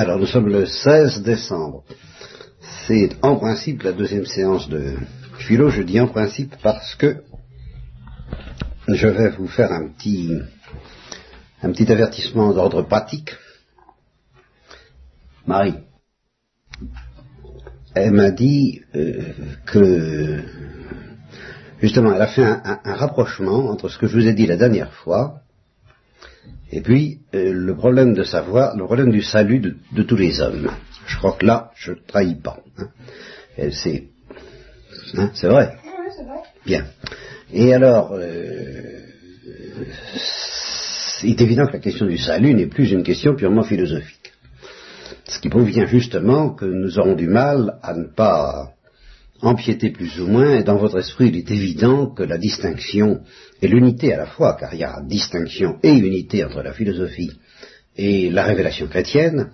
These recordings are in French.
Alors nous sommes le 16 décembre. C'est en principe la deuxième séance de philo. Je dis en principe parce que je vais vous faire un petit, avertissement d'ordre pratique. Marie, elle m'a dit euh, que justement elle a fait un rapprochement entre ce que je vous ai dit la dernière fois et puis, euh, le problème de savoir, le problème du salut de, tous les hommes. Je crois que là, je ne trahis pas. Hein. C'est hein, vrai. Bien. Et alors, euh, il est évident que la question du salut n'est plus une question purement philosophique. Ce qui provient justement que nous aurons du mal à ne pas empiéter plus ou moins, dans votre esprit, il est évident que la distinction et l'unité à la fois, car il y a distinction et unité entre la philosophie et la révélation chrétienne,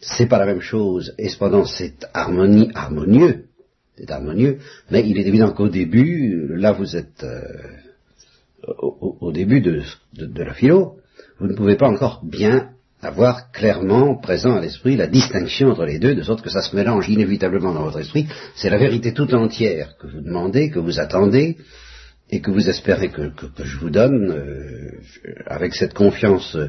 c'est pas la même chose, et cependant c'est harmonie, harmonieux, c'est harmonieux, mais il est évident qu'au début, là vous êtes euh, au, début de la philo, vous ne pouvez pas encore bien avoir clairement présent à l'esprit la distinction entre les deux, de sorte que ça se mélange inévitablement dans votre esprit. C'est la vérité tout entière que vous demandez, que vous attendez, et que vous espérez que, je vous donne, euh, avec cette confiance euh,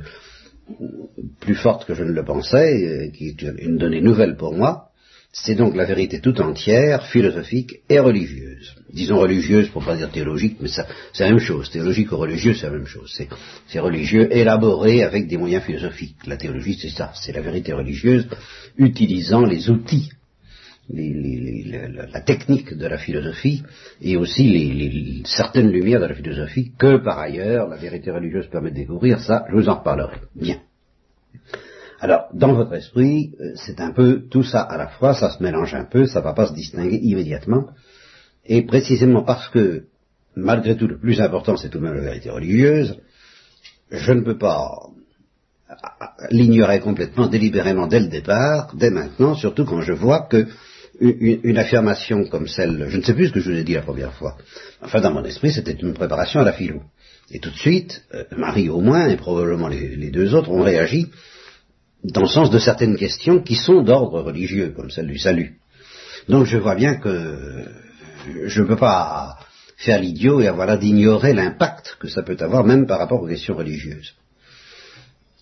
plus forte que je ne le pensais, euh, qui est une donnée nouvelle pour moi, c'est donc la vérité tout entière, philosophique et religieuse. Disons religieuse pour pas dire théologique, mais c'est la même chose. Théologique ou religieux, c'est la même chose. C'est religieux élaboré avec des moyens philosophiques. La théologie, c'est ça. C'est la vérité religieuse utilisant les outils, la technique de la philosophie et aussi certaines lumières de la philosophie que par ailleurs la vérité religieuse permet de découvrir. Ça, je vous en reparlerai. Bien. Alors, dans votre esprit, euh, c'est un peu tout ça à la fois, ça se mélange un peu, ça ne va pas se distinguer immédiatement, et précisément parce que, malgré tout, le plus important, c'est tout de même la vérité religieuse, je ne peux pas l'ignorer complètement, délibérément dès le départ, dès maintenant, surtout quand je vois que une, affirmation comme celle, je ne sais plus ce que je vous ai dit la première fois, enfin dans mon esprit c'était une préparation à la philo. Et tout de suite, euh, Marie au moins, et probablement les deux autres, ont réagi dans le sens de certaines questions qui sont d'ordre religieux, comme celle du salut. Donc je vois bien que je ne peux pas faire l'idiot et avoir d'ignorer l'impact que ça peut avoir même par rapport aux questions religieuses.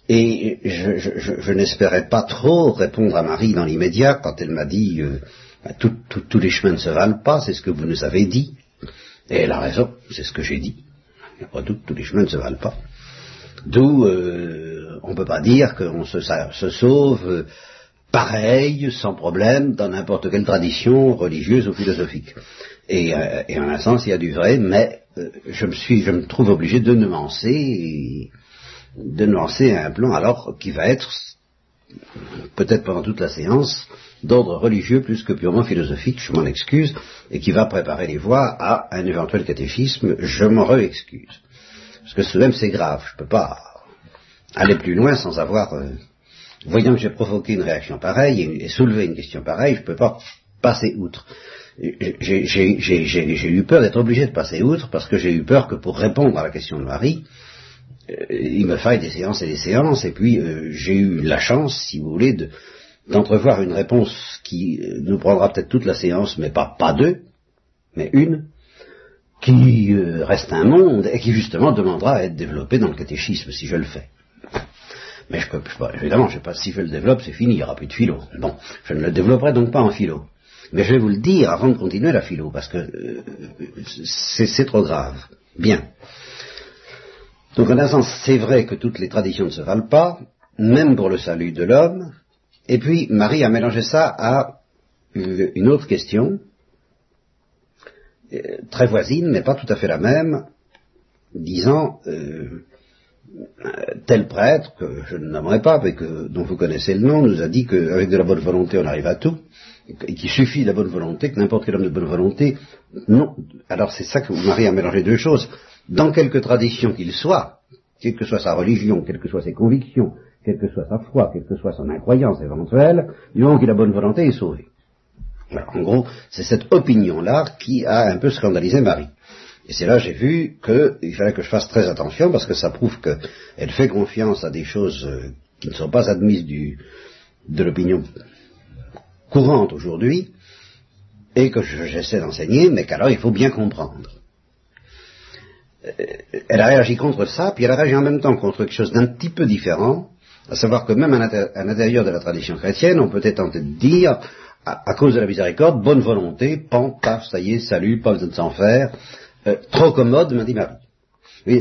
Et je, n'espérais pas trop répondre à Marie dans l'immédiat quand elle m'a dit euh, bah, tous les chemins ne se valent pas, c'est ce que vous nous avez dit. Et elle a raison, c'est ce que j'ai dit. Pas tout, tous les chemins ne se valent pas. D'où euh, on ne peut pas dire qu'on se, sauve euh, pareil, sans problème, dans n'importe quelle tradition religieuse ou philosophique. Et, euh, en un sens, il y a du vrai, mais euh, je me suis, je me trouve obligé de nuancer, de nuancer un plan alors qui va être peut-être pendant toute la séance d'ordre religieux plus que purement philosophique, je m'en excuse, et qui va préparer les voies à un éventuel catéchisme, je m'en re-excuse. Parce que tout même c'est grave, je peux pas aller plus loin sans avoir, euh, voyant que j'ai provoqué une réaction pareille et, soulevé une question pareille, je ne peux pas passer outre. J'ai eu peur d'être obligé de passer outre parce que j'ai eu peur que pour répondre à la question de Marie, euh, il me faille des séances et des séances, et puis euh, j'ai eu la chance, si vous voulez, d'entrevoir une réponse qui nous prendra peut-être toute la séance, mais pas, pas deux, mais une, qui reste un monde et qui justement demandera à être développée dans le catéchisme si je le fais. Mais je peux, évidemment, je sais pas, si je le développe, c'est fini, il n'y aura plus de philo. Bon, je ne le développerai donc pas en philo. Mais je vais vous le dire avant de continuer la philo, parce que euh, c'est trop grave. Bien. Donc en un sens, c'est vrai que toutes les traditions ne se valent pas, même pour le salut de l'homme. Et puis, Marie a mélangé ça à une autre question, euh, très voisine, mais pas tout à fait la même, disant, euh, tel prêtre, que je ne nommerai pas, mais dont vous connaissez le nom, nous a dit qu'avec de la bonne volonté on arrive à tout, et qu'il suffit de la bonne volonté, que n'importe quel homme de bonne volonté, non. Alors c'est ça que Marie a mélangé deux choses. Dans quelque tradition qu'il soit, quelle que soit sa religion, quelles que soient ses convictions, quelle que soit sa foi, quelle que soit son incroyance éventuelle, du moment qu'il a bonne volonté, est sauvé. en gros, c'est cette opinion-là qui a un peu scandalisé Marie. Et c'est là j'ai vu qu'il fallait que je fasse très attention parce que ça prouve qu'elle fait confiance à des choses euh, qui ne sont pas admises du, de l'opinion courante aujourd'hui, et que j'essaie d'enseigner, mais qu'alors il faut bien comprendre. Euh, elle a réagi contre ça, puis elle a réagi en même temps contre quelque chose d'un petit peu différent, à savoir que même à l'intérieur de la tradition chrétienne, on peut être tenté de dire, à, cause de la miséricorde, bonne volonté, pan, paf, ça y est, salut, pas besoin de s'en faire, euh, trop commode, m'a dit Marie.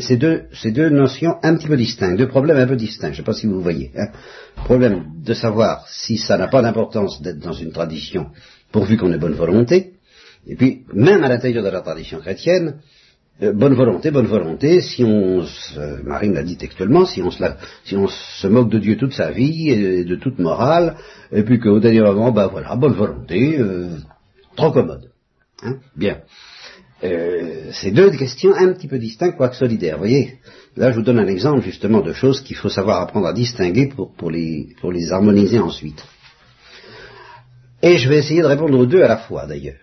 C'est deux, deux, notions un petit peu distinctes, deux problèmes un peu distincts. Je ne sais pas si vous voyez. Hein. Problème de savoir si ça n'a pas d'importance d'être dans une tradition pourvu qu'on ait bonne volonté. Et puis, même à l'intérieur de la tradition chrétienne, euh, bonne volonté, bonne volonté, si on, se, Marine l'a dit textuellement, si on, se si on se moque de Dieu toute sa vie et de toute morale, et puis qu'au dernier moment, ben voilà, bonne volonté, euh, trop commode. Hein Bien. Euh, c'est deux questions un petit peu distinctes, quoique solidaires. Vous voyez, là je vous donne un exemple justement de choses qu'il faut savoir apprendre à distinguer pour, les, harmoniser ensuite. Et je vais essayer de répondre aux deux à la fois d'ailleurs.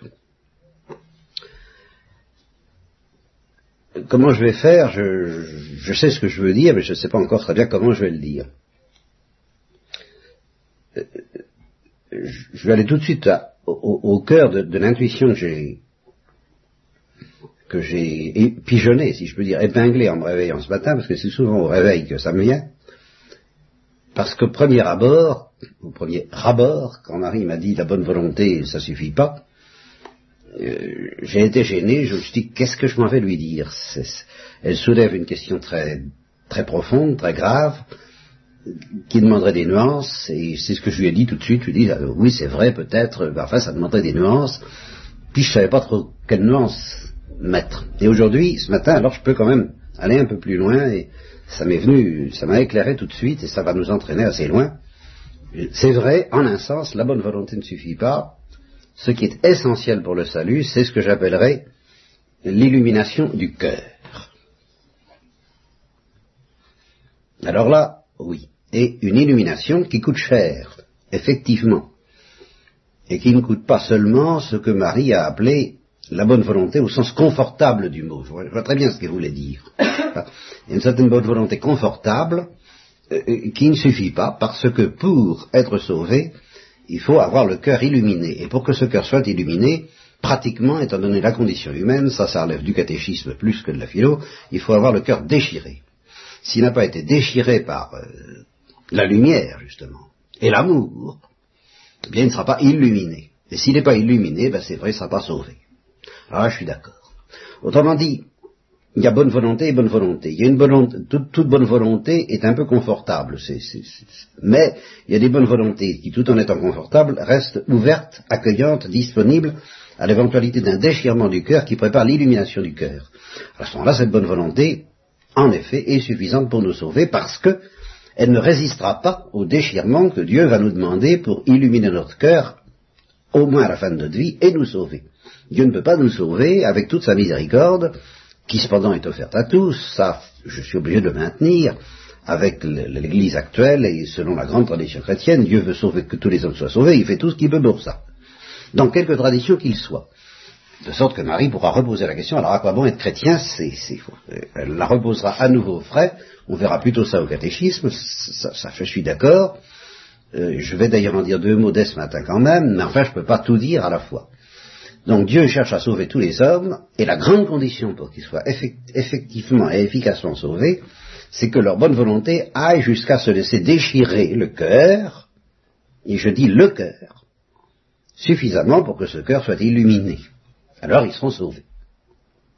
Comment je vais faire je, je, sais ce que je veux dire, mais je ne sais pas encore très bien comment je vais le dire. Euh, je vais aller tout de suite au, cœur de l'intuition que j'ai que j'ai pigeonné, si je peux dire, épinglé en me réveillant ce matin, parce que c'est souvent au réveil que ça me vient. Parce qu'au premier abord, au premier rabord, quand Marie m'a dit la bonne volonté, ça suffit pas, euh, j'ai été gêné, je me suis dit, qu'est-ce que je m'en vais lui dire? Elle soulève une question très, très profonde, très grave, qui demanderait des nuances, et c'est ce que je lui ai dit tout de suite, je lui ai dit, euh, oui c'est vrai peut-être, enfin ça demanderait des nuances, puis je savais pas trop quelles nuances mettre. Et aujourd'hui, ce matin, alors je peux quand même aller un peu plus loin et ça m'est venu, ça m'a éclairé tout de suite et ça va nous entraîner assez loin. C'est vrai, en un sens, la bonne volonté ne suffit pas. Ce qui est essentiel pour le salut, c'est ce que j'appellerais l'illumination du cœur. Alors là, oui. Et une illumination qui coûte cher, effectivement. Et qui ne coûte pas seulement ce que Marie a appelé la bonne volonté au sens confortable du mot. Je vois, très bien ce qu'il voulait dire. Il y a une certaine bonne volonté confortable euh, euh, qui ne suffit pas parce que pour être sauvé, il faut avoir le cœur illuminé. Et pour que ce cœur soit illuminé, pratiquement, étant donné la condition humaine, ça, ça relève du catéchisme plus que de la philo, il faut avoir le cœur déchiré. S'il n'a pas été déchiré par euh, la lumière, justement, et l'amour, eh bien, il ne sera pas illuminé. Et s'il n'est pas illuminé, ben, c'est vrai, il ne sera pas sauvé. Ah, je suis d'accord. Autrement dit, il y a bonne volonté et bonne volonté. Il y a une bonne, toute, bonne volonté est un peu confortable, mais il y a des bonnes volontés qui, tout en étant confortables, restent ouvertes, accueillantes, disponibles à l'éventualité d'un déchirement du cœur qui prépare l'illumination du cœur. À ce moment-là, cette bonne volonté, en effet, est suffisante pour nous sauver parce que elle ne résistera pas au déchirement que Dieu va nous demander pour illuminer notre cœur, au moins à la fin de notre vie, et nous sauver. Dieu ne peut pas nous sauver avec toute sa miséricorde, qui cependant est offerte à tous, ça je suis obligé de le maintenir, avec l'Église actuelle et selon la grande tradition chrétienne, Dieu veut sauver que tous les hommes soient sauvés, il fait tout ce qu'il peut pour ça. Dans quelque tradition qu'il soit. De sorte que Marie pourra reposer la question, alors à quoi bon être chrétien? C'est, Elle la reposera à nouveau frais, on verra plutôt ça au catéchisme, ça, je suis d'accord. Euh, je vais d'ailleurs en dire deux mots dès ce matin quand même, mais enfin je ne peux pas tout dire à la fois. Donc Dieu cherche à sauver tous les hommes, et la grande condition pour qu'ils soient effectivement et efficacement sauvés, c'est que leur bonne volonté aille jusqu'à se laisser déchirer le cœur, et je dis le cœur, suffisamment pour que ce cœur soit illuminé. Alors ils seront sauvés.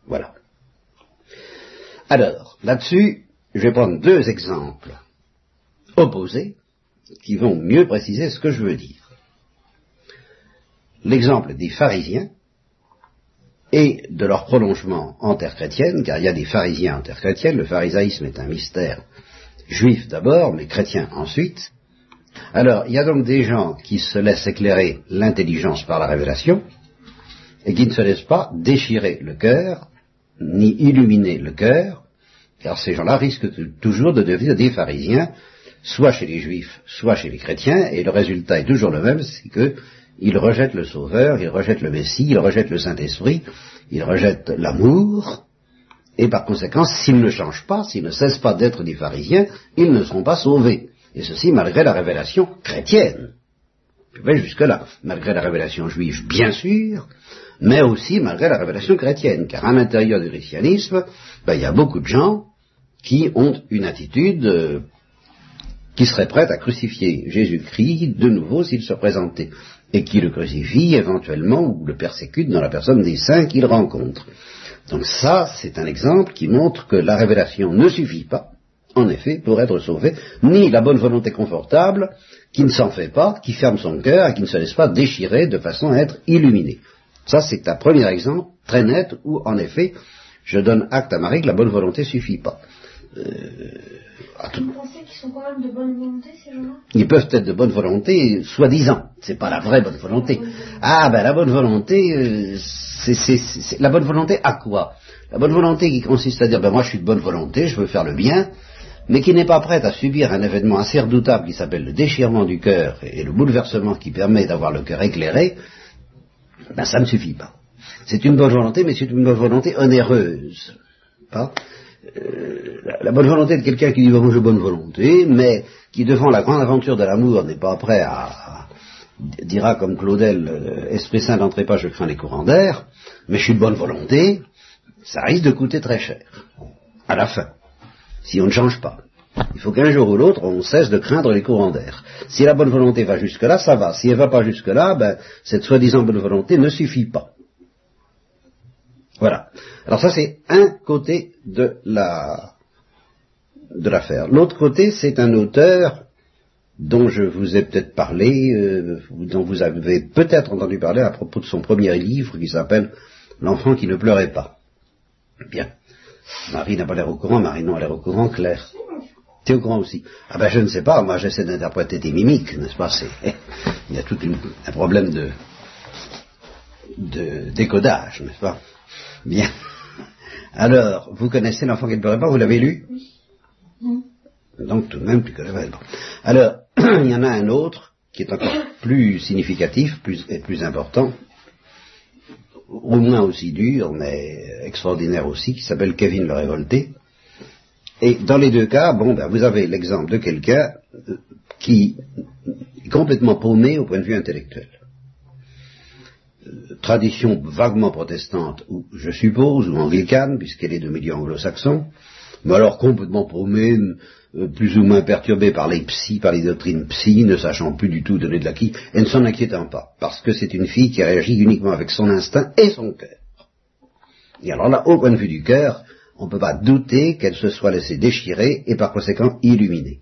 Voilà. Alors, là-dessus, je vais prendre deux exemples opposés qui vont mieux préciser ce que je veux dire. L'exemple des pharisiens, et de leur prolongement en terre chrétienne, car il y a des pharisiens en terre chrétienne, le pharisaïsme est un mystère juif d'abord, mais chrétien ensuite. Alors, il y a donc des gens qui se laissent éclairer l'intelligence par la révélation, et qui ne se laissent pas déchirer le cœur, ni illuminer le cœur, car ces gens-là risquent toujours de devenir des pharisiens, soit chez les juifs, soit chez les chrétiens, et le résultat est toujours le même, c'est que il rejette le Sauveur, il rejette le Messie, il rejette le Saint-Esprit, il rejette l'amour, et par conséquent, s'ils ne changent pas, s'ils ne cessent pas d'être des pharisiens, ils ne seront pas sauvés. Et ceci malgré la révélation chrétienne. Je vais jusque-là, malgré la révélation juive, bien sûr, mais aussi malgré la révélation chrétienne, car à l'intérieur du christianisme, ben, il y a beaucoup de gens qui ont une attitude euh, qui serait prête à crucifier Jésus-Christ de nouveau s'il se présentait, et qui le crucifie éventuellement ou le persécute dans la personne des saints qu'il rencontre. Donc ça, c'est un exemple qui montre que la révélation ne suffit pas, en effet, pour être sauvé, ni la bonne volonté confortable, qui ne s'en fait pas, qui ferme son cœur et qui ne se laisse pas déchirer de façon à être illuminé. Ça, c'est un premier exemple très net où, en effet, je donne acte à Marie que la bonne volonté suffit pas. Euh, Vous pensez qu'ils sont quand même de bonne volonté, ces gens-là Ils peuvent être de bonne volonté, soi-disant. C'est pas la vraie bonne volonté. Ah, ben la bonne volonté, euh, c'est la bonne volonté à quoi? La bonne volonté qui consiste à dire, ben moi je suis de bonne volonté, je veux faire le bien, mais qui n'est pas prête à subir un événement assez redoutable qui s'appelle le déchirement du cœur et le bouleversement qui permet d'avoir le cœur éclairé, ben ça ne suffit pas. C'est une bonne volonté, mais c'est une bonne volonté onéreuse. Pas? Euh, la, bonne volonté de quelqu'un qui dit bon, j'ai bonne volonté, mais qui devant la grande aventure de l'amour n'est pas prêt à, dira comme Claudel, euh, Esprit Saint n'entrez pas, je crains les courants d'air, mais je suis de bonne volonté, ça risque de coûter très cher, à la fin si on ne change pas. Il faut qu'un jour ou l'autre, on cesse de craindre les courants d'air. Si la bonne volonté va jusque-là, ça va. Si elle ne va pas jusque-là, ben, cette soi-disant bonne volonté ne suffit pas. Voilà. Alors ça, c'est un côté de la de l'affaire. L'autre côté, c'est un auteur dont je vous ai peut-être parlé, euh, dont vous avez peut-être entendu parler à propos de son premier livre qui s'appelle L'enfant qui ne pleurait pas. Bien. Marie n'a pas l'air au courant, Marie non, a l'air au courant, Claire. Tu es au courant aussi Ah ben je ne sais pas, moi j'essaie d'interpréter tes mimiques, n'est-ce pas? Il y a tout un problème de, de décodage, n'est-ce pas? Bien. Alors, vous connaissez l'enfant qui ne pleurait pas, vous l'avez lu? Oui. Donc tout de même, tu connais pas. Alors, il y en a un autre qui est encore plus significatif plus, et plus important, au moins aussi dur, mais extraordinaire aussi, qui s'appelle Kevin le Révolté. Et dans les deux cas, bon, ben, vous avez l'exemple de quelqu'un euh, qui est complètement paumé au point de vue intellectuel. Tradition vaguement protestante, ou, je suppose, ou anglicane, puisqu'elle est de milieu anglo-saxon, mais alors complètement paumé, euh, plus ou moins perturbé par les psy, par les doctrines psy, ne sachant plus du tout donner de l'acquis, et ne s'en inquiétant pas, parce que c'est une fille qui réagit uniquement avec son instinct et son cœur. Et alors là, au point de vue du cœur, on ne peut pas douter qu'elle se soit laissée déchirer et par conséquent illuminée.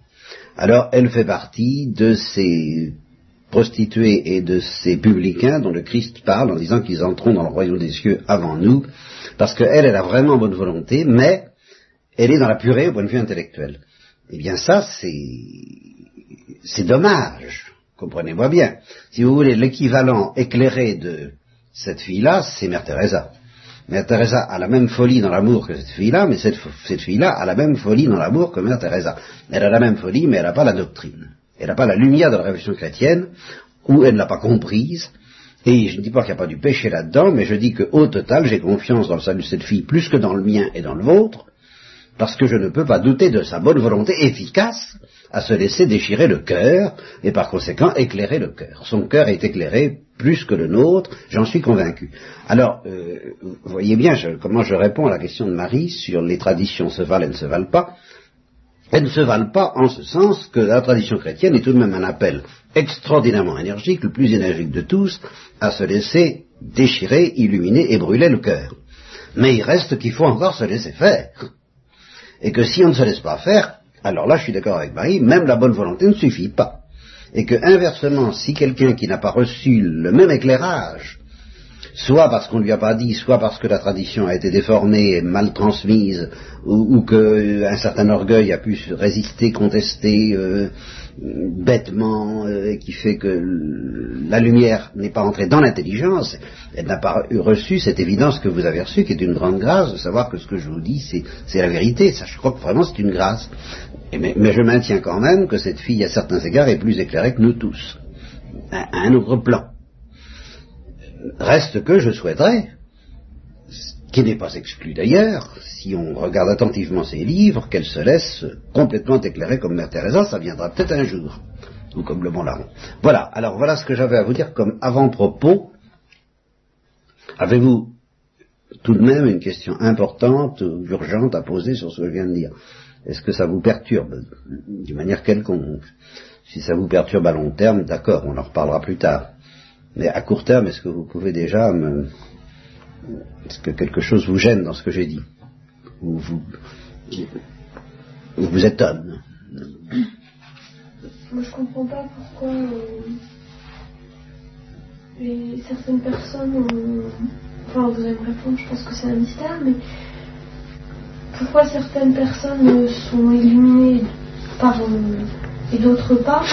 Alors elle fait partie de ces prostituées et de ces publicains dont le Christ parle en disant qu'ils entreront dans le royaume des cieux avant nous, parce qu'elle, elle a vraiment bonne volonté, mais elle est dans la purée au point de vue intellectuel. Eh bien ça, c'est dommage, comprenez-moi bien. Si vous voulez, l'équivalent éclairé de cette fille-là, c'est Mère Teresa. Mère Teresa a la même folie dans l'amour que cette fille-là, mais cette, fille-là a la même folie dans l'amour que Mère Teresa. Elle a la même folie, mais elle n'a pas la doctrine. Elle n'a pas la lumière de la révolution chrétienne, ou elle ne l'a pas comprise. Et je ne dis pas qu'il n'y a pas du péché là-dedans, mais je dis qu'au total, j'ai confiance dans le salut de cette fille plus que dans le mien et dans le vôtre, parce que je ne peux pas douter de sa bonne volonté efficace à se laisser déchirer le cœur, et par conséquent éclairer le cœur. Son cœur est éclairé plus que le nôtre, j'en suis convaincu. Alors, euh, vous voyez bien comment je réponds à la question de Marie sur les traditions se valent et ne se valent pas. Elles ne se valent pas en ce sens que la tradition chrétienne est tout de même un appel extraordinairement énergique, le plus énergique de tous, à se laisser déchirer, illuminer et brûler le cœur. Mais il reste qu'il faut encore se laisser faire. Et que si on ne se laisse pas faire, alors là je suis d'accord avec Marie, même la bonne volonté ne suffit pas et que inversement, si quelqu'un qui n'a pas reçu le même éclairage, soit parce qu'on ne lui a pas dit, soit parce que la tradition a été déformée, mal transmise, ou, qu'un euh, certain orgueil a pu résister, contester euh, bêtement, euh, et qui fait que la lumière n'est pas entrée dans l'intelligence, elle n'a pas reçu cette évidence que vous avez reçue, qui est une grande grâce, de savoir que ce que je vous dis, c'est la vérité. Ça, je crois que vraiment c'est une grâce mais, je maintiens quand même que cette fille, à certains égards, est plus éclairée que nous tous, à, un autre plan. Reste que je souhaiterais, qui n'est pas exclu d'ailleurs, si on regarde attentivement ses livres, qu'elle se laisse complètement éclairer comme Mère Teresa, ça viendra peut-être un jour, ou comme le Mont Laron. Voilà, alors voilà ce que j'avais à vous dire comme avant-propos. Avez-vous tout de même une question importante ou urgente à poser sur ce que je viens de dire? Est-ce que ça vous perturbe d'une manière quelconque? Si ça vous perturbe à long terme, d'accord, on en reparlera plus tard. Mais à court terme, est-ce que vous pouvez déjà me, est-ce que quelque chose vous gêne dans ce que j'ai dit? Ou vous, vous étonne? Moi, je comprends pas pourquoi euh, certaines personnes. enfin, vous allez me répondre, je pense que c'est un mystère, mais pourquoi certaines personnes sont illuminées par euh, et d'autres pas?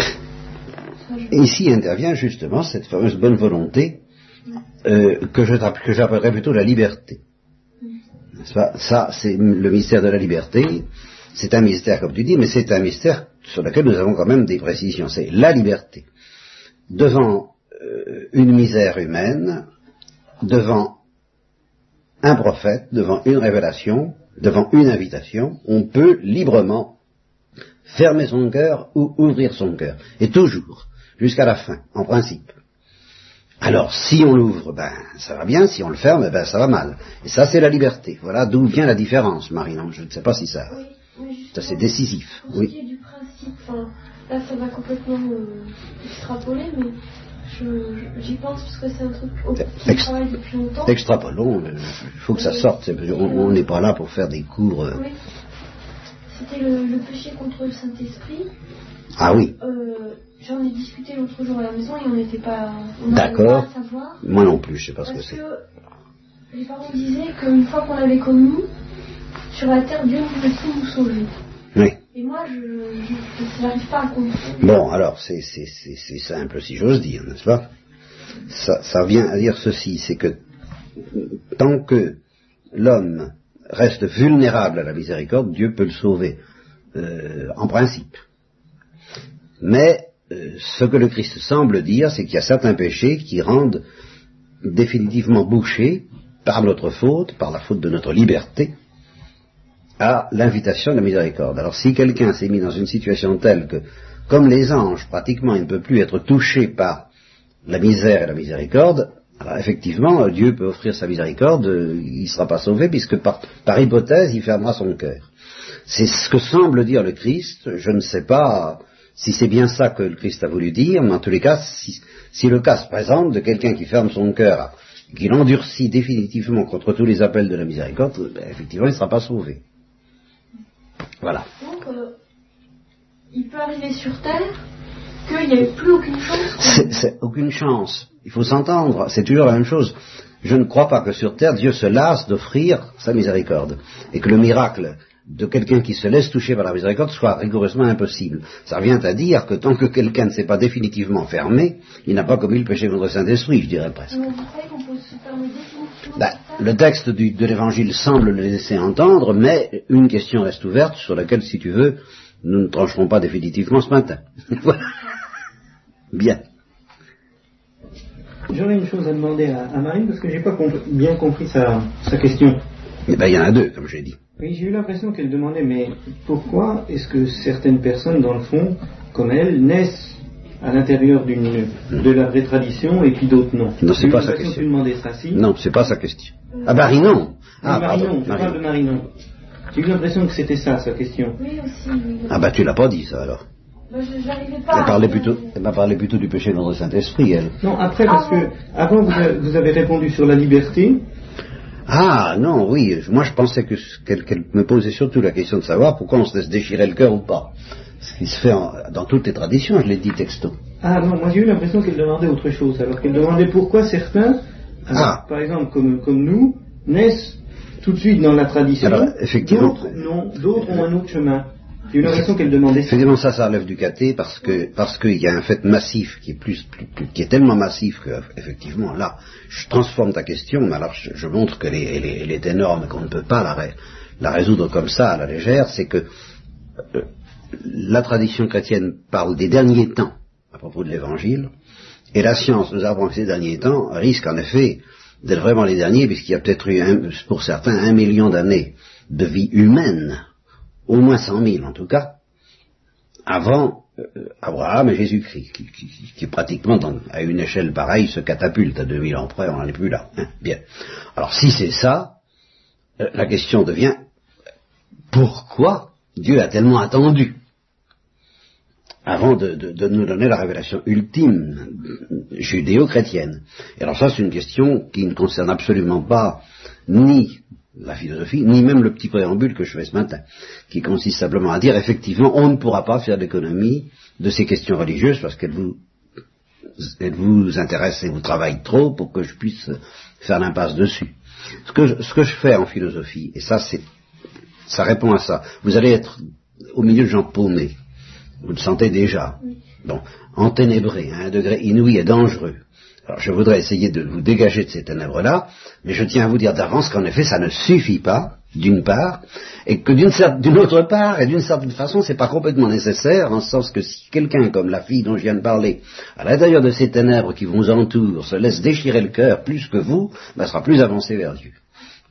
Ici intervient justement cette fameuse bonne volonté euh, que j'appellerais plutôt la liberté. Ça, c'est le mystère de la liberté. C'est un mystère, comme tu dis, mais c'est un mystère sur lequel nous avons quand même des précisions. C'est la liberté. Devant euh, une misère humaine, devant un prophète, devant une révélation, devant une invitation, on peut librement fermer son cœur ou ouvrir son cœur. Et toujours, jusqu'à la fin, en principe. Alors, si on l'ouvre, ben, ça va bien, si on le ferme, ben, ça va mal. Et ça, c'est la liberté. Voilà d'où vient la différence, Marinon. Je ne sais pas si ça... Oui, ça, c'est décisif. Pour oui. ce qui est du principe, enfin, là, ça va complètement euh, extrapoler, mais j'y pense parce que c'est un truc auquel je travaille depuis longtemps. Extrapolons, il faut que ça sorte. On n'est pas là pour faire des cours... Euh, oui. C'était le, le, péché contre le Saint-Esprit. Ah oui. Euh, J'en ai discuté l'autre jour à la maison et on n'était pas. D'accord. Moi non plus, je sais pas ce que c'est. Parce que les parents disaient qu'une fois qu'on l'avait connu, sur la terre, Dieu pouvait tout nous sauver. Oui. Et moi, je n'arrive pas à comprendre. Bon, alors, c'est simple, si j'ose dire, n'est-ce pas? Ça, ça vient à dire ceci, c'est que tant que l'homme reste vulnérable à la miséricorde, Dieu peut le sauver, euh, en principe. Mais euh, ce que le Christ semble dire, c'est qu'il y a certains péchés qui rendent définitivement bouchés par notre faute, par la faute de notre liberté, à l'invitation de la miséricorde. Alors si quelqu'un s'est mis dans une situation telle que, comme les anges, pratiquement, il ne peut plus être touché par la misère et la miséricorde, alors effectivement, Dieu peut offrir sa miséricorde, il ne sera pas sauvé, puisque par, par hypothèse, il fermera son cœur. C'est ce que semble dire le Christ, je ne sais pas si c'est bien ça que le Christ a voulu dire, mais en tous les cas, si, le cas se présente de quelqu'un qui ferme son cœur, qui l'endurcit définitivement contre tous les appels de la miséricorde, ben, effectivement, il ne sera pas sauvé. Voilà. Donc, euh, il peut arriver sur Terre qu'il n'y ait plus aucune chance C'est aucune chance. Il faut s'entendre. C'est toujours la même chose. Je ne crois pas que sur Terre, Dieu se lasse d'offrir sa miséricorde. Et que le miracle de quelqu'un qui se laisse toucher par la miséricorde soit rigoureusement impossible. Ça revient à dire que tant que quelqu'un ne s'est pas définitivement fermé, il n'a pas commis le péché contre le Saint-Esprit, je dirais presque. Ben, le texte de l'Évangile semble le laisser entendre, mais une question reste ouverte sur laquelle, si tu veux, nous ne trancherons pas définitivement ce matin. voilà. Bien. J'aurais une chose à demander à, Marie parce que j'ai pas bien compris sa, sa question. Eh bien, il y en a deux, comme j'ai dit. Oui, j'ai eu l'impression qu'elle demandait, mais pourquoi est-ce que certaines personnes, dans le fond, comme elle, naissent à l'intérieur d'une de la vraie tradition et puis d'autres non? Non, c'est pas sa question. ça, si. Non, c'est pas sa question. Ah, Marinon Ah, Marinon, tu parles de Marinon. J'ai eu l'impression que c'était ça, sa question. Oui, aussi. Oui, Ah, bah, tu l'as pas dit, ça, alors. Pas. Elle, parlait plutôt, elle m'a parlé plutôt du péché dans le Saint-Esprit, elle. Non, après, parce ah, que, avant, vous avez répondu sur la liberté, ah non, oui, moi je pensais qu'elle me posait surtout la question de savoir pourquoi on se laisse déchirer le cœur ou pas. Ce qui se fait dans toutes les traditions, je l'ai dit texto. Ah non, moi j'ai eu l'impression qu'elle demandait autre chose, alors qu'elle demandait pourquoi certains, ah. par exemple comme, comme nous, naissent tout de suite dans la tradition, d'autres non, d'autres ont un autre chemin. J'ai eu l'impression qu'elle demandait. Effectivement, ça, ça relève du caté parce que parce qu'il y a un fait massif qui est plus, qui est tellement massif que effectivement là, je transforme ta question, mais alors je, montre qu'elle est, est, énorme, qu'on ne peut pas la, la, résoudre comme ça à la légère. C'est que euh, la tradition chrétienne parle des derniers temps à propos de l'Évangile, et la science nous apprend que ces derniers temps risquent en effet d'être vraiment les derniers, puisqu'il y a peut-être eu, pour certains, un million d'années de vie humaine, au moins cent mille en tout cas, avant euh, Abraham et Jésus-Christ, qui, pratiquement à une échelle pareille se catapulte à 2000 ans près, on n'en est plus là. Hein, bien. Alors si c'est ça, euh, la question devient pourquoi Dieu a tellement attendu avant de, nous donner la révélation ultime judéo-chrétienne? Et alors ça, c'est une question qui ne concerne absolument pas ni la philosophie, ni même le petit préambule que je fais ce matin, qui consiste simplement à dire, effectivement, on ne pourra pas faire d'économie de ces questions religieuses parce qu'elles vous, elles vous intéressent et vous travaillent trop pour que je puisse faire l'impasse dessus. Ce que, je, ce que je fais en philosophie, et ça c'est, ça répond à ça, vous allez être au milieu de gens paumés, vous le sentez déjà, bon, enténébrés à un degré inouï et dangereux, alors je voudrais essayer de vous dégager de ces ténèbres-là, mais je tiens à vous dire d'avance qu'en effet ça ne suffit pas, d'une part, et que d'une autre part, et d'une certaine façon, c'est pas complètement nécessaire, en ce sens que si quelqu'un comme la fille dont je viens de parler, à l'intérieur de ces ténèbres qui vous entourent, se laisse déchirer le cœur plus que vous, ben, sera plus avancé vers Dieu.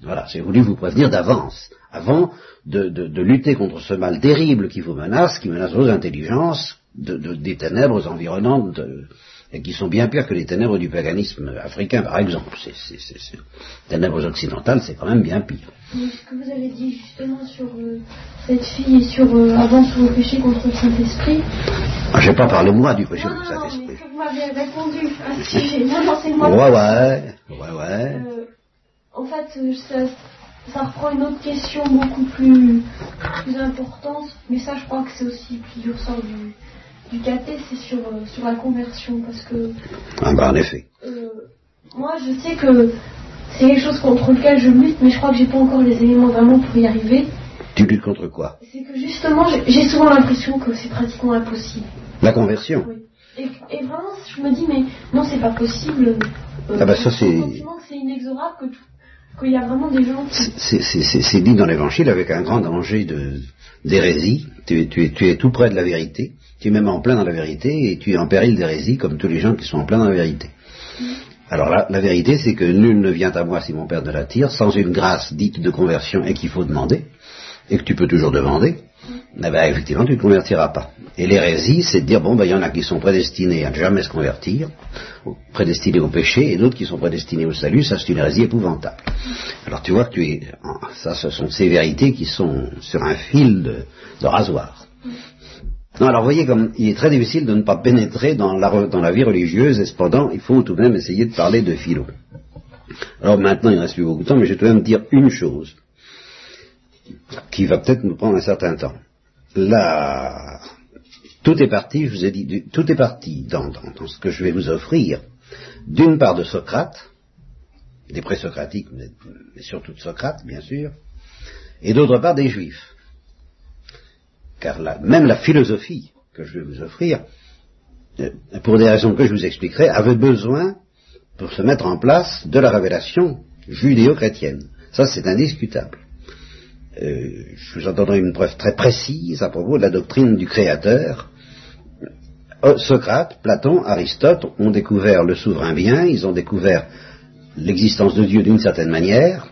Voilà, j'ai voulu vous prévenir d'avance, avant de, de, lutter contre ce mal terrible qui vous menace, qui menace vos intelligences, de, des ténèbres environnantes et qui sont bien pires que les ténèbres du paganisme africain, par exemple. C'est, ténèbres occidentales, c'est quand même bien pire. Mais ce que vous avez dit justement sur euh, cette fille et sur euh, avant sur le péché contre le Saint-Esprit. Ah, je n'ai pas parlé moi du péché contre le Saint-Esprit. Vous m'avez répondu à ce sujet. Non, non, c'est moi. Ouais, ouais, ouais, ouais. Euh, en fait, ça, ça reprend une autre question beaucoup plus, plus importante, mais ça, je crois que c'est aussi qui ressort du du caté, c'est sur, euh, sur la conversion. Parce que. Ah, bah, en effet. Euh, moi, je sais que c'est quelque chose contre lequel je lutte, mais je crois que j'ai pas encore les éléments vraiment pour y arriver. Tu luttes contre quoi? C'est que justement, j'ai souvent l'impression que c'est pratiquement impossible. La conversion? Oui. Et, vraiment, je me dis, mais non, c'est pas possible. Euh, ah bah ça c'est. sentiment que c'est inexorable, que C'est dit dans l'évangile avec un grand danger d'hérésie. Tu, es tout près de la vérité tu es même en plein dans la vérité et tu es en péril d'hérésie comme tous les gens qui sont en plein dans la vérité. Alors là, la vérité, c'est que nul ne vient à moi si mon Père ne l'attire, sans une grâce dite de conversion et qu'il faut demander, et que tu peux toujours demander, eh ben, effectivement, tu ne te convertiras pas. Et l'hérésie, c'est de dire, bon, ben, il y en a qui sont prédestinés à ne jamais se convertir, prédestinés au péché, et d'autres qui sont prédestinés au salut, ça c'est une hérésie épouvantable. Alors tu vois que tu es, ça, ce sont ces vérités qui sont sur un fil de rasoir. Non, alors voyez comme il est très difficile de ne pas pénétrer dans la, dans la vie religieuse, et cependant, il faut tout de même essayer de parler de philo. Alors maintenant, il ne reste plus beaucoup de temps, mais je vais tout de même dire une chose, qui va peut-être nous prendre un certain temps. Là, tout est parti, je vous ai dit, tout est parti dans, ce que je vais vous offrir, d'une part de Socrate, des présocratiques, mais, mais surtout de Socrate, bien sûr, et d'autre part des Juifs car même la philosophie que je vais vous offrir, euh, pour des raisons que je vous expliquerai, avait besoin, pour se mettre en place, de la révélation judéo-chrétienne. Ça, c'est indiscutable. Euh, je vous en donnerai une preuve très précise à propos de la doctrine du Créateur. Euh, Socrate, Platon, Aristote ont découvert le souverain bien, ils ont découvert l'existence de Dieu d'une certaine manière,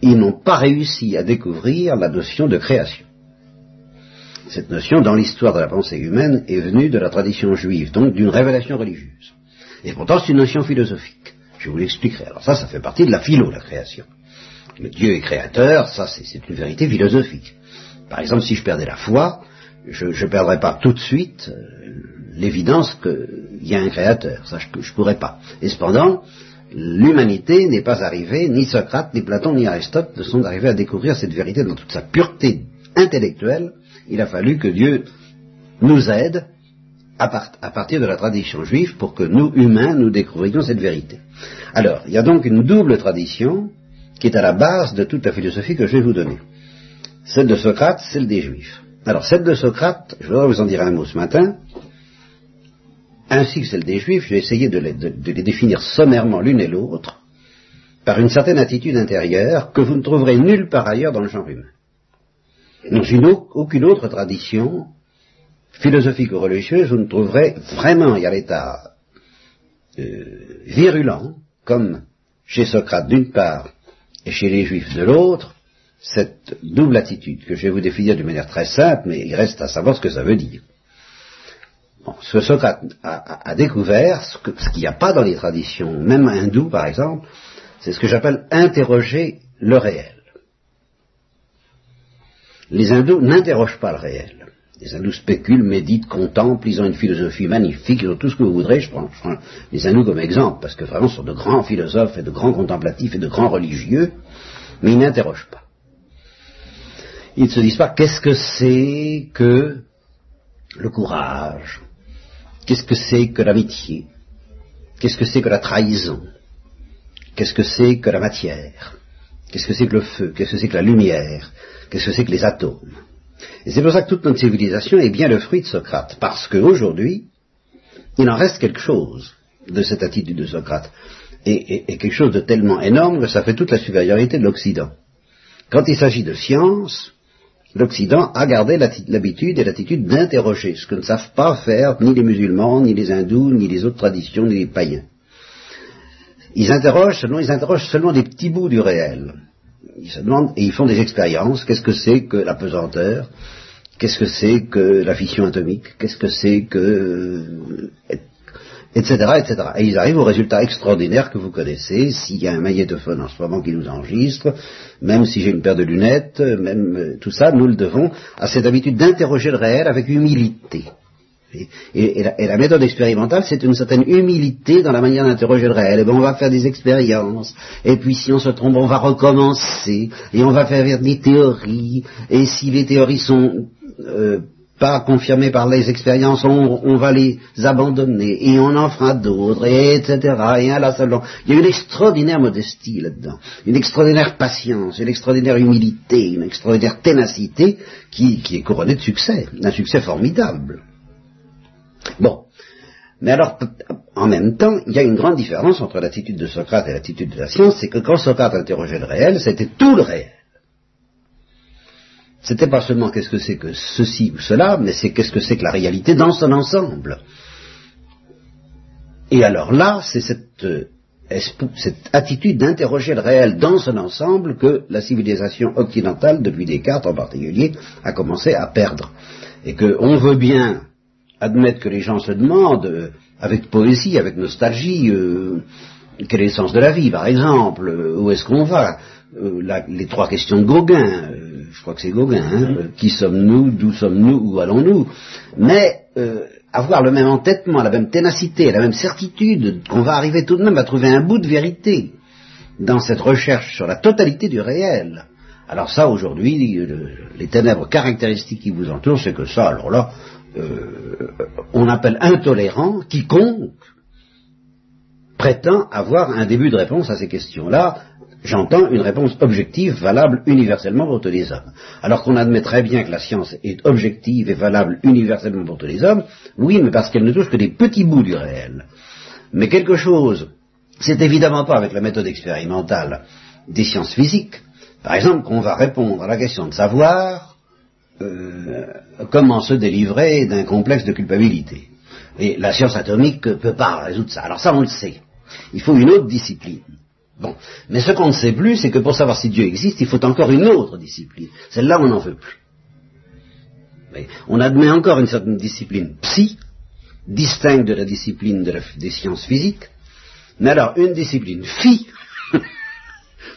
ils n'ont pas réussi à découvrir la notion de création. Cette notion, dans l'histoire de la pensée humaine, est venue de la tradition juive, donc d'une révélation religieuse. Et pourtant, c'est une notion philosophique. Je vous l'expliquerai. Alors ça, ça fait partie de la philo, la création. Dieu est créateur, ça, c'est une vérité philosophique. Par exemple, si je perdais la foi, je perdrais pas tout de suite euh, l'évidence qu'il y a un créateur. Ça, je ne pourrais pas. Et cependant, l'humanité n'est pas arrivée, ni Socrate, ni Platon, ni Aristote ne sont arrivés à découvrir cette vérité dans toute sa pureté intellectuelle il a fallu que Dieu nous aide à, partir de la tradition juive pour que nous, humains, nous découvrions cette vérité. Alors, il y a donc une double tradition qui est à la base de toute la philosophie que je vais vous donner. Celle de Socrate, celle des Juifs. Alors, celle de Socrate, je voudrais vous en dire un mot ce matin, ainsi que celle des Juifs, je vais essayer de les définir sommairement l'une et l'autre par une certaine attitude intérieure que vous ne trouverez nulle part ailleurs dans le genre humain dans une, aucune autre tradition philosophique ou religieuse, vous ne trouverez vraiment, il y a l'état euh, virulent, comme chez Socrate d'une part et chez les Juifs de l'autre, cette double attitude que je vais vous définir d'une manière très simple, mais il reste à savoir ce que ça veut dire. ce que Socrate a, découvert, ce, qu'il n'y a pas dans les traditions, même hindoues par exemple, c'est ce que j'appelle interroger le réel. Les hindous n'interrogent pas le réel. Les hindous spéculent, méditent, contemplent, ils ont une philosophie magnifique, ils ont tout ce que vous voudrez, je prends, les hindous comme exemple, parce que vraiment ce sont de grands philosophes et de grands contemplatifs et de grands religieux, mais ils n'interrogent pas. Ils ne se disent pas qu'est-ce que c'est que le courage, qu'est-ce que c'est que l'amitié, qu'est-ce que c'est que la trahison, qu'est-ce que c'est que la matière, qu'est-ce que c'est que le feu, qu'est-ce que c'est que la lumière, qu'est-ce que c'est que les atomes? C'est pour ça que toute notre civilisation est bien le fruit de Socrate, parce qu'aujourd'hui, il en reste quelque chose de cette attitude de Socrate, et, quelque chose de tellement énorme que ça fait toute la supériorité de l'Occident. Quand il s'agit de science, l'Occident a gardé l'habitude et l'attitude d'interroger, ce que ne savent pas faire ni les musulmans, ni les hindous, ni les autres traditions, ni les païens. Ils interrogent seulement, ils interrogent seulement des petits bouts du réel ils se demandent et ils font des expériences. Qu'est-ce que c'est que la pesanteur? Qu'est-ce que c'est que la fission atomique? Qu'est-ce que c'est que etc., etc. Et ils arrivent au résultat extraordinaire que vous connaissez. S'il y a un magnétophone en ce moment qui nous enregistre, même si j'ai une paire de lunettes, même euh, tout ça, nous le devons à cette habitude d'interroger le réel avec humilité. Et, la, méthode expérimentale, c'est une certaine humilité dans la manière d'interroger le réel. Et eh ben, on va faire des expériences, et puis si on se trompe, on va recommencer, et on va faire des théories, et si les théories sont euh, pas confirmées par les expériences, on, va les abandonner, et on en fera d'autres, et etc. Et Il y a une extraordinaire modestie là-dedans, une extraordinaire patience, une extraordinaire humilité, une extraordinaire ténacité qui, qui est couronnée de succès, d'un succès formidable. Bon. Mais alors, en même temps, il y a une grande différence entre l'attitude de Socrate et l'attitude de la science, c'est que quand Socrate interrogeait le réel, c'était tout le réel. C'était pas seulement qu'est-ce que c'est que ceci ou cela, mais c'est qu'est-ce que c'est que la réalité dans son ensemble. Et alors là, c'est cette, euh, attitude d'interroger le réel dans son ensemble que la civilisation occidentale, depuis Descartes en particulier, a commencé à perdre. Et qu'on veut bien admettre que les gens se demandent, euh, avec poésie, avec nostalgie, euh, quel est le sens de la vie, par exemple, euh, où est-ce qu'on va, les trois questions de Gauguin, je crois que c'est Gauguin, hein, qui sommes-nous, d'où sommes-nous, où allons-nous, mais avoir le même entêtement, la même ténacité, la même certitude qu'on va arriver tout de même à trouver un bout de vérité dans cette recherche sur la totalité du réel. Alors ça, aujourd'hui, les ténèbres caractéristiques qui vous entourent, c'est que ça, alors là, euh, on appelle intolérant quiconque prétend avoir un début de réponse à ces questions-là, j'entends une réponse objective, valable universellement pour tous les hommes. Alors qu'on admet très bien que la science est objective et valable universellement pour tous les hommes, oui, mais parce qu'elle ne touche que des petits bouts du réel. Mais quelque chose, c'est évidemment pas avec la méthode expérimentale des sciences physiques, par exemple, qu'on va répondre à la question de savoir euh, comment se délivrer d'un complexe de culpabilité. Et la science atomique ne peut pas résoudre ça. Alors ça, on le sait. Il faut une autre discipline. Bon. Mais ce qu'on ne sait plus, c'est que pour savoir si Dieu existe, il faut encore une autre discipline. Celle-là, on n'en veut plus. Mais on admet encore une certaine discipline psy, distincte de la discipline des sciences physiques. Mais alors, une discipline phi,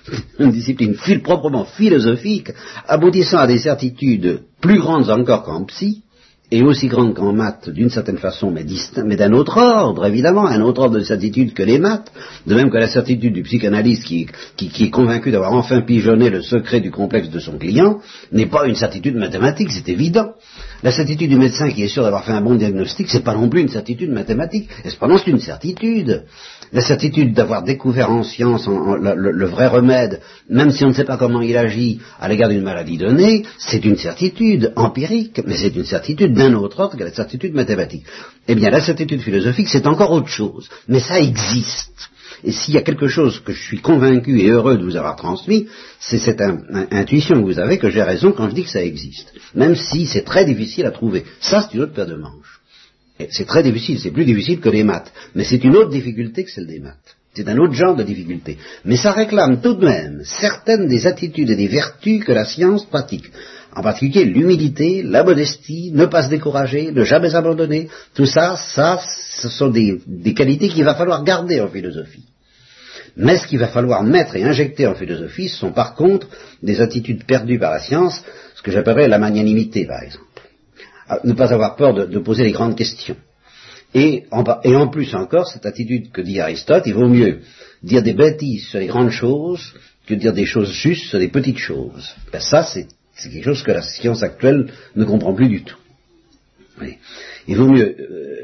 une discipline proprement philosophique, aboutissant à des certitudes plus grandes encore qu'en psy, et aussi grandes qu'en maths d'une certaine façon, mais, d'un autre ordre, évidemment, un autre ordre de certitude que les maths, de même que la certitude du psychanalyste qui, qui est convaincu d'avoir enfin pigeonné le secret du complexe de son client, n'est pas une certitude mathématique, c'est évident. La certitude du médecin qui est sûr d'avoir fait un bon diagnostic, c'est pas non plus une certitude mathématique, et cependant c'est une certitude. La certitude d'avoir découvert en science le, vrai remède, même si on ne sait pas comment il agit à l'égard d'une maladie donnée, c'est une certitude empirique, mais c'est une certitude d'un autre ordre que la certitude mathématique. Eh bien, la certitude philosophique, c'est encore autre chose, mais ça existe. Et s'il y a quelque chose que je suis convaincu et heureux de vous avoir transmis, c'est cette intuition que vous avez que j'ai raison quand je dis que ça existe. Même si c'est très difficile à trouver. Ça, c'est une autre paire de manches. C'est très difficile, c'est plus difficile que les maths. Mais c'est une autre difficulté que celle des maths. C'est un autre genre de difficulté. Mais ça réclame tout de même certaines des attitudes et des vertus que la science pratique. En particulier l'humilité, la modestie, ne pas se décourager, ne jamais abandonner. Tout ça, ça, ce sont des, des qualités qu'il va falloir garder en philosophie. Mais ce qu'il va falloir mettre et injecter en philosophie, ce sont par contre des attitudes perdues par la science, ce que j'appellerais la magnanimité, par exemple. Ah, ne pas avoir peur de, poser les grandes questions. Et en, plus encore, cette attitude que dit Aristote, il vaut mieux dire des bêtises sur les grandes choses que dire des choses justes sur des petites choses. Ben ça, c'est quelque chose que la science actuelle ne comprend plus du tout. Il vaut mieux euh,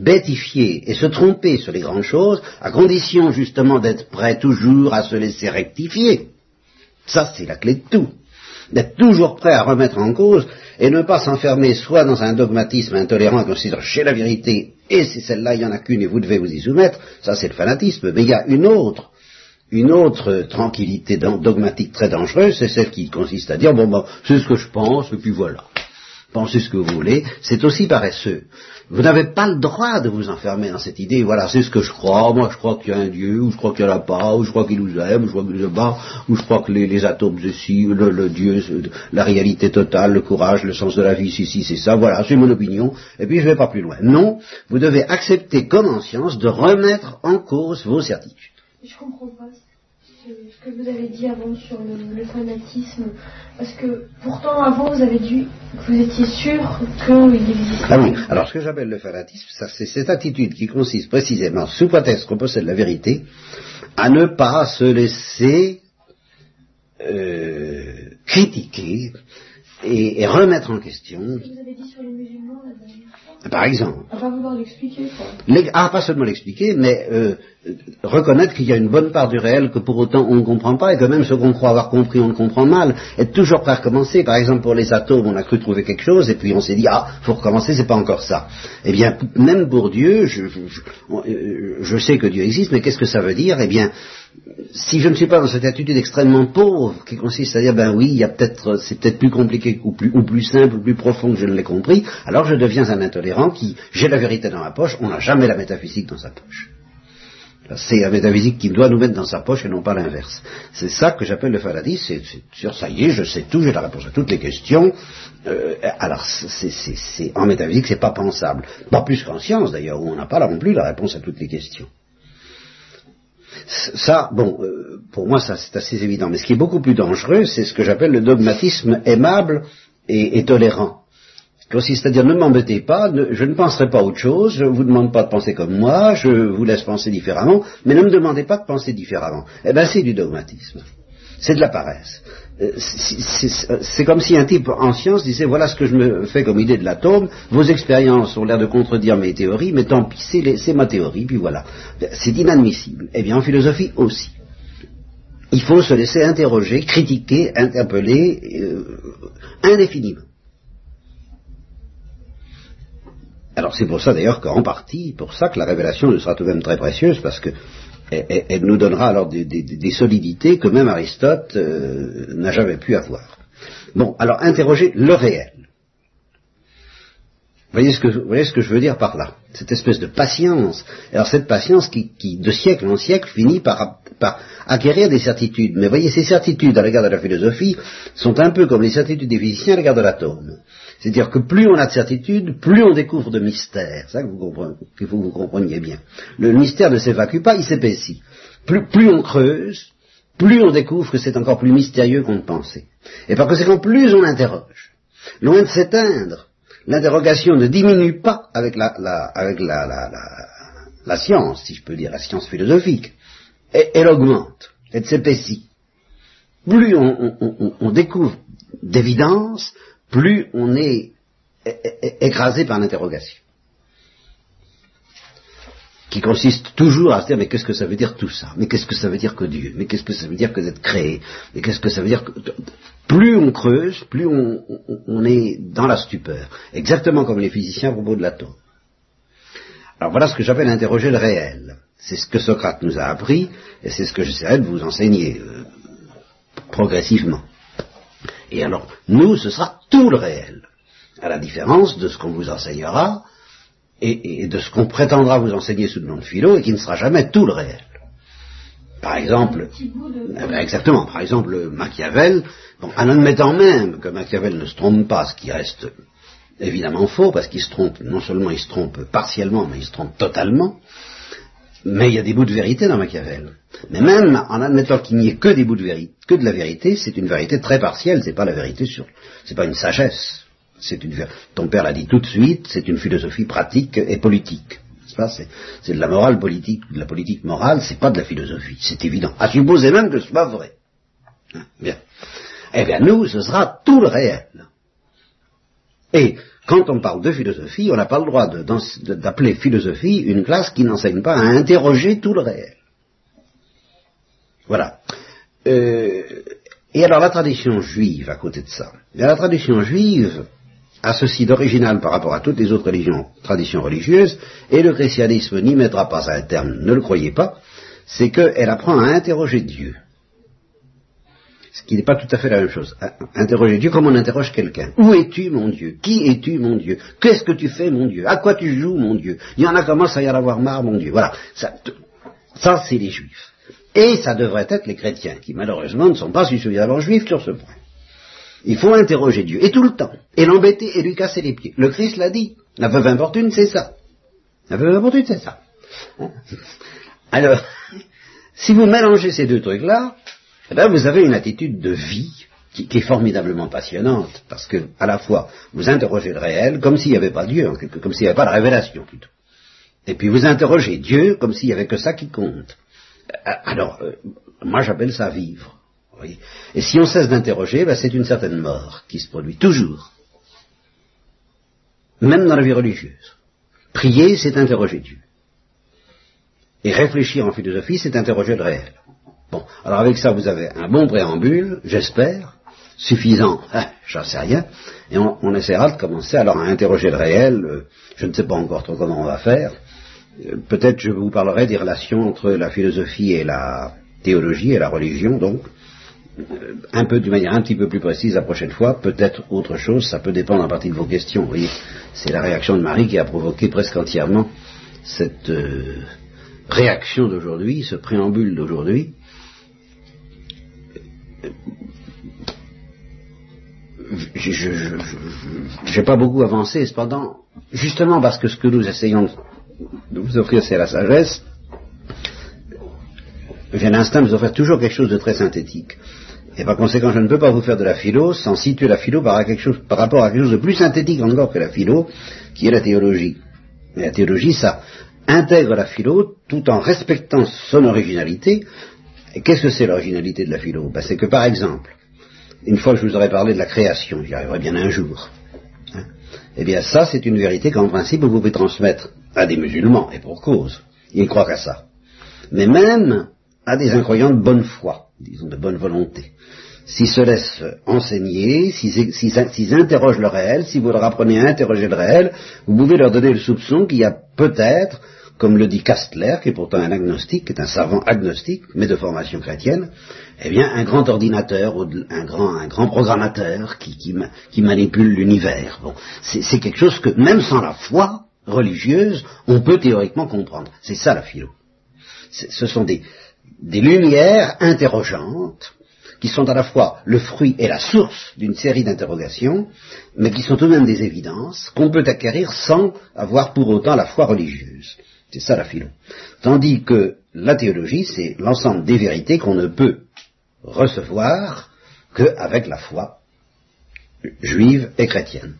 bêtifier et se tromper sur les grandes choses, à condition justement d'être prêt toujours à se laisser rectifier. Ça, c'est la clé de tout. D'être toujours prêt à remettre en cause et ne pas s'enfermer soit dans un dogmatisme intolérant considérant chez la vérité et c'est celle-là, il n'y en a qu'une et vous devez vous y soumettre, ça c'est le fanatisme, mais il y a une autre, une autre tranquillité dogmatique très dangereuse, c'est celle qui consiste à dire, bon, bon c'est ce que je pense, et puis voilà pensez ce que vous voulez, c'est aussi paresseux. Vous n'avez pas le droit de vous enfermer dans cette idée, voilà, c'est ce que je crois, moi je crois qu'il y a un Dieu, ou je crois qu'il n'y en a pas, ou je crois qu'il nous aime, ou je crois qu'il nous abat, ou je crois que les, atomes ceci, le, le, Dieu, la réalité totale, le courage, le sens de la vie, si, si, c'est ça, voilà, c'est mon opinion, et puis je ne vais pas plus loin. Non, vous devez accepter comme en science de remettre en cause vos certitudes. Ce que vous avez dit avant sur le, fanatisme, parce que pourtant avant vous avez dit que vous étiez sûr qu'il existait. Ah oui, alors ce que j'appelle le fanatisme, c'est cette attitude qui consiste précisément, sous prétexte qu'on possède la vérité, à ne pas se laisser euh, critiquer et, remettre en question. Ce que vous avez dit sur les musulmans la dernière fois. Par exemple. Vouloir l'expliquer, quoi. Ah, pas seulement l'expliquer, mais euh, reconnaître qu'il y a une bonne part du réel que pour autant on ne comprend pas et que même ce qu'on croit avoir compris on le comprend mal. Être toujours prêt à recommencer. Par exemple, pour les atomes, on a cru trouver quelque chose et puis on s'est dit, ah, faut recommencer, c'est pas encore ça. Eh bien, même pour Dieu, je, je, euh, je sais que Dieu existe, mais qu'est-ce que ça veut dire? Eh bien, si je ne suis pas dans cette attitude extrêmement pauvre qui consiste à dire ben oui, il y a peut-être c'est peut-être plus compliqué ou plus, ou plus simple ou plus profond que je ne l'ai compris, alors je deviens un intolérant qui j'ai la vérité dans ma poche, on n'a jamais la métaphysique dans sa poche. C'est la métaphysique qui doit nous mettre dans sa poche et non pas l'inverse. C'est ça que j'appelle le fanatisme, c'est sûr, ça y est, je sais tout, j'ai la réponse à toutes les questions. Euh, alors, c'est, en métaphysique, c'est pas pensable. Pas plus qu'en science d'ailleurs, où on n'a pas là non plus la réponse à toutes les questions. Ça, bon, euh, pour moi, ça c'est assez évident. Mais ce qui est beaucoup plus dangereux, c'est ce que j'appelle le dogmatisme aimable et, tolérant. Consiste à dire ne m'embêtez pas, je ne penserai pas autre chose, je ne vous demande pas de penser comme moi, je vous laisse penser différemment, mais ne me demandez pas de penser différemment. Eh bien, c'est du dogmatisme. C'est de la paresse. Euh, c'est comme si un type en science disait voilà ce que je me fais comme idée de l'atome, vos expériences ont l'air de contredire mes théories, mais tant pis, c'est ma théorie, puis voilà. C'est inadmissible. Eh bien, en philosophie aussi. Il faut se laisser interroger, critiquer, interpeller euh, indéfiniment. Alors c'est pour ça d'ailleurs qu'en partie, pour ça que la révélation ne sera tout de même très précieuse, parce que elle nous donnera alors des, solidités que même Aristote euh, n'a jamais pu avoir. Bon, alors interroger le réel. Vous voyez, ce que, je veux dire par là Cette espèce de patience. Alors cette patience qui, de siècle en siècle finit par, par, acquérir des certitudes. Mais voyez, ces certitudes à l'égard de la philosophie sont un peu comme les certitudes des physiciens à l'égard de l'atome. C'est-à-dire que plus on a de certitude, plus on découvre de mystères. C'est ça qu'il faut que vous compreniez bien. Le mystère ne s'évacue pas, il s'épaissit. Plus, on creuse, plus on découvre que c'est encore plus mystérieux qu'on ne pensait. Et par conséquent, plus on interroge. Loin de s'éteindre, l'interrogation ne diminue pas avec la, science, si je peux dire, la science philosophique. Elle augmente, elle s'épaissit. Plus on découvre d'évidence, plus on est écrasé par l'interrogation. Qui consiste toujours à se dire mais qu'est-ce que ça veut dire tout ça? Mais qu'est-ce que ça veut dire que Dieu? Mais qu'est-ce que ça veut dire que d'être créé? Mais qu'est-ce que ça veut dire que... Plus on creuse, plus on, est dans la stupeur. Exactement comme les physiciens à propos de l'atome. Alors voilà ce que j'appelle interroger le réel. C'est ce que Socrate nous a appris et c'est ce que j'essaierai de vous enseigner euh, progressivement. Et alors, nous, ce sera tout le réel, à la différence de ce qu'on vous enseignera et, de ce qu'on prétendra vous enseigner sous le nom de philo et qui ne sera jamais tout le réel. Par exemple, eh ben, exactement, par exemple Machiavel, en admettant même que Machiavel ne se trompe pas, ce qui reste évidemment faux, parce qu'il se trompe, non seulement il se trompe partiellement, mais il se trompe totalement, mais il y a des bouts de vérité dans Machiavel. Mais même en admettant qu'il n'y ait que des bouts de vérité, que de la vérité, c'est une vérité très partielle, c'est pas la vérité sur, c'est pas une sagesse. C'est une, ton père l'a dit tout de suite, c'est une philosophie pratique et politique. C'est de la morale politique, de la politique morale, c'est pas de la philosophie, c'est évident. À supposer même que ce soit vrai. Hein, bien. Eh bien, nous, ce sera tout le réel. Et quand on parle de philosophie, on n'a pas le droit d'appeler philosophie une classe qui n'enseigne pas à interroger tout le réel. Voilà. Euh, et alors la tradition juive à côté de ça. la tradition juive a ceci d'original par rapport à toutes les autres religions, traditions religieuses, et le christianisme n'y mettra pas un terme, ne le croyez pas, c'est qu'elle apprend à interroger Dieu. Qui n'est pas tout à fait la même chose. Interroger Dieu comme on interroge quelqu'un. Où es-tu, mon Dieu? Qui es-tu, mon Dieu? Qu'est-ce que tu fais, mon Dieu? À quoi tu joues, mon Dieu? Il y en a commence à y en avoir marre, mon Dieu. Voilà. Ça, ça c'est les juifs. Et ça devrait être les chrétiens, qui malheureusement ne sont pas suffisamment juifs sur ce point. Il faut interroger Dieu, et tout le temps, et l'embêter et lui casser les pieds. Le Christ l'a dit, la veuve importune, c'est ça. La veuve importune, c'est ça. Hein? Alors, si vous mélangez ces deux trucs-là, eh ben, vous avez une attitude de vie qui, est formidablement passionnante, parce que, à la fois, vous interrogez le réel comme s'il n'y avait pas Dieu, comme s'il n'y avait pas de révélation, plutôt. Et puis vous interrogez Dieu comme s'il n'y avait que ça qui compte. Euh, alors, euh, moi j'appelle ça vivre. Et si on cesse d'interroger, ben, c'est une certaine mort qui se produit toujours. Même dans la vie religieuse. Prier, c'est interroger Dieu. Et réfléchir en philosophie, c'est interroger le réel. Alors avec ça, vous avez un bon préambule, j'espère, suffisant, hein, j'en sais rien, et on, essaiera de commencer alors à interroger le réel. Euh, je ne sais pas encore trop comment on va faire. Euh, peut-être je vous parlerai des relations entre la philosophie et la théologie et la religion, donc euh, un peu d'une manière un petit peu plus précise la prochaine fois, peut-être autre chose, ça peut dépendre en partie de vos questions. Vous c'est la réaction de Marie qui a provoqué presque entièrement cette réaction d'aujourd'hui, ce préambule d'aujourd'hui. Je n'ai pas beaucoup avancé, cependant, justement parce que ce que nous essayons de vous offrir, c'est la sagesse, j'ai l'instinct de vous offrir toujours quelque chose de très synthétique. Et par conséquent, je ne peux pas vous faire de la philo sans situer la philo par, rapport à quelque chose de plus synthétique encore que la philo, qui est la théologie. Et la théologie, ça intègre la philo tout en respectant son originalité. Et qu'est-ce que c'est l'originalité de la philo? Ben, C'est que, par exemple, une fois que je vous aurais parlé de la création, j'y arriverai bien un jour, hein, eh bien ça, c'est une vérité qu'en principe, vous pouvez transmettre à des musulmans, et pour cause. Ils croient qu'à ça. Mais même à des incroyants de bonne foi, disons de bonne volonté. S'ils se laissent enseigner, s'ils interrogent le réel, si vous leur apprenez à interroger le réel, vous pouvez leur donner le soupçon qu'il y a peut-être, comme le dit Kastler, qui est pourtant un agnostique, qui est un savant agnostique, mais de formation chrétienne, eh bien, un grand ordinateur, un grand, un grand programmateur qui, qui, manipule l'univers. Bon, c'est quelque chose que, même sans la foi religieuse, on peut théoriquement comprendre. C'est ça la philo. Ce sont des, des lumières interrogeantes qui sont à la fois le fruit et la source d'une série d'interrogations, mais qui sont même des évidences qu'on peut acquérir sans avoir pour autant la foi religieuse. C'est ça la philo. Tandis que la théologie, c'est l'ensemble des vérités qu'on ne peut recevoir qu'avec la foi juive et chrétienne.